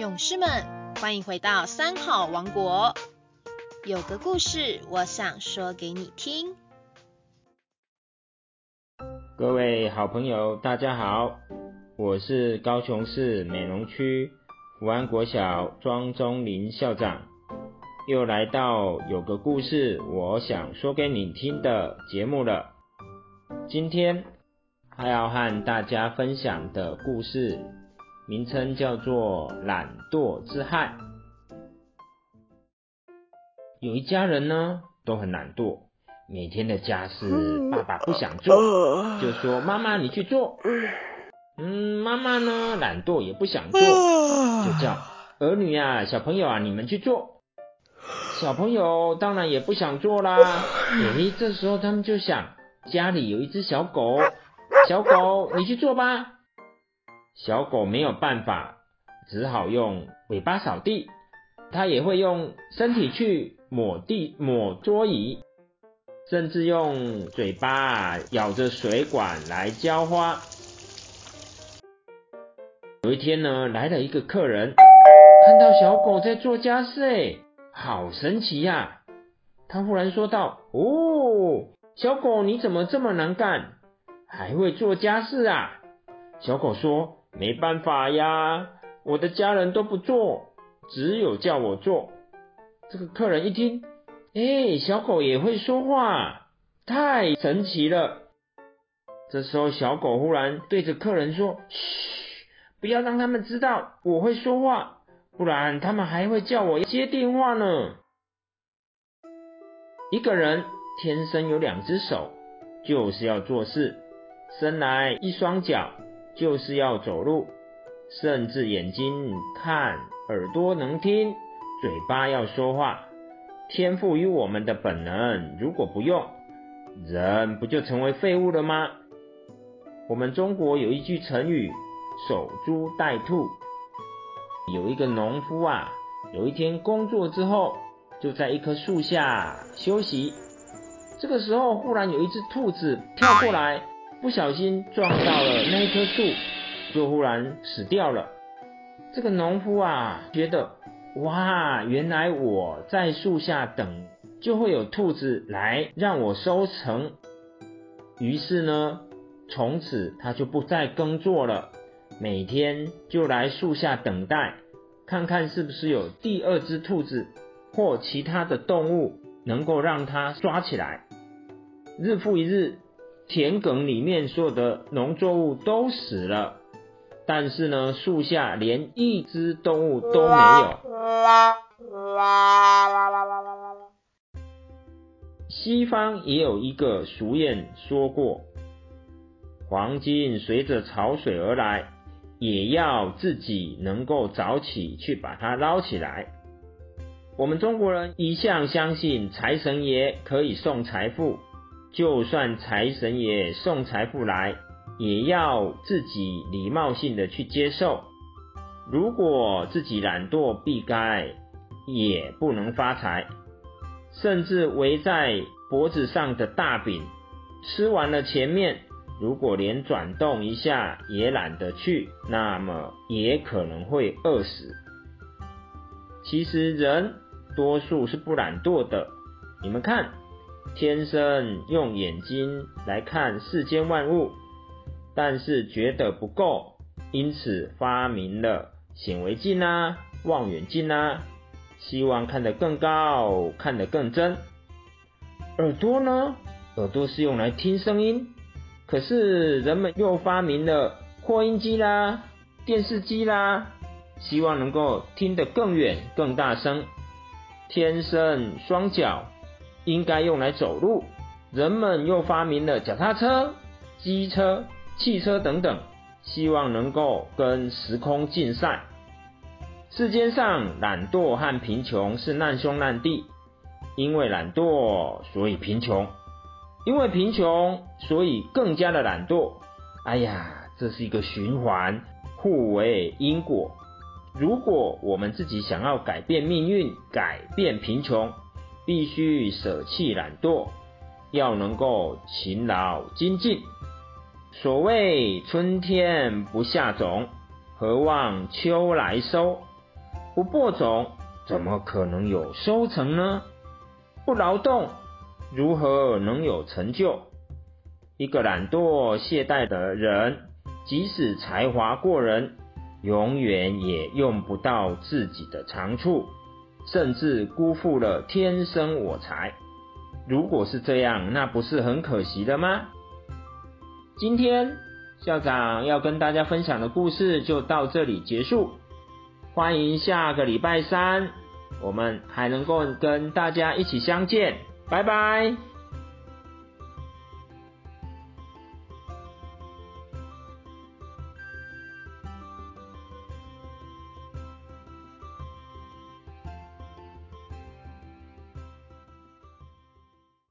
勇士们，欢迎回到三好王国。有个故事，我想说给你听。各位好朋友，大家好，我是高雄市美浓区福安国小庄中林校长，又来到有个故事，我想说给你听的节目了。今天还要和大家分享的故事，名称叫做《懒惰之害》。有一家人呢，都很懒惰，每天的家事爸爸不想做，就说妈妈你去做。嗯，妈妈呢懒惰也不想做，就叫儿女啊小朋友啊你们去做。小朋友当然也不想做啦。诶，这时候他们就想家里有一只小狗，小狗你去做吧。小狗没有办法，只好用尾巴扫地，它也会用身体去。抹地、抹桌椅，甚至用嘴巴咬着水管来浇花。有一天呢，来了一个客人，看到小狗在做家事，哎，好神奇呀！他忽然说道：“哦，小狗你怎么这么能干，还会做家事啊？”小狗说：“没办法呀，我的家人都不做，只有叫我做。”这个客人一听，哎，小狗也会说话，太神奇了。这时候，小狗忽然对着客人说：“嘘，不要让他们知道我会说话，不然他们还会叫我接电话呢。”一个人天生有两只手，就是要做事；生来一双脚，就是要走路；甚至眼睛看，耳朵能听。嘴巴要说话，天赋于我们的本能，如果不用，人不就成为废物了吗？我们中国有一句成语“守株待兔”。有一个农夫啊，有一天工作之后，就在一棵树下休息。这个时候，忽然有一只兔子跳过来，不小心撞到了那一棵树，就忽然死掉了。这个农夫啊，觉得。哇，原来我在树下等，就会有兔子来让我收成。于是呢，从此他就不再耕作了，每天就来树下等待，看看是不是有第二只兔子或其他的动物能够让他抓起来。日复一日，田埂里面所有的农作物都死了。但是呢，树下连一只动物都没有。西方也有一个俗谚说过：“黄金随着潮水而来，也要自己能够早起去把它捞起来。”我们中国人一向相信财神爷可以送财富，就算财神爷送财富来。也要自己礼貌性的去接受。如果自己懒惰避开，也不能发财。甚至围在脖子上的大饼，吃完了前面，如果连转动一下也懒得去，那么也可能会饿死。其实人多数是不懒惰的。你们看，天生用眼睛来看世间万物。但是觉得不够，因此发明了显微镜啊、望远镜啊，希望看得更高、看得更真。耳朵呢？耳朵是用来听声音，可是人们又发明了扩音机啦、电视机啦，希望能够听得更远、更大声。天生双脚应该用来走路，人们又发明了脚踏车、机车。汽车等等，希望能够跟时空竞赛。世间上懒惰和贫穷是难兄难弟，因为懒惰所以贫穷，因为贫穷所以更加的懒惰。哎呀，这是一个循环，互为因果。如果我们自己想要改变命运、改变贫穷，必须舍弃懒惰，要能够勤劳精进。所谓春天不下种，何望秋来收？不播种，怎么可能有收成呢？不劳动，如何能有成就？一个懒惰懈怠的人，即使才华过人，永远也用不到自己的长处，甚至辜负了天生我材。如果是这样，那不是很可惜的吗？今天校长要跟大家分享的故事就到这里结束。欢迎下个礼拜三，我们还能够跟大家一起相见。拜拜。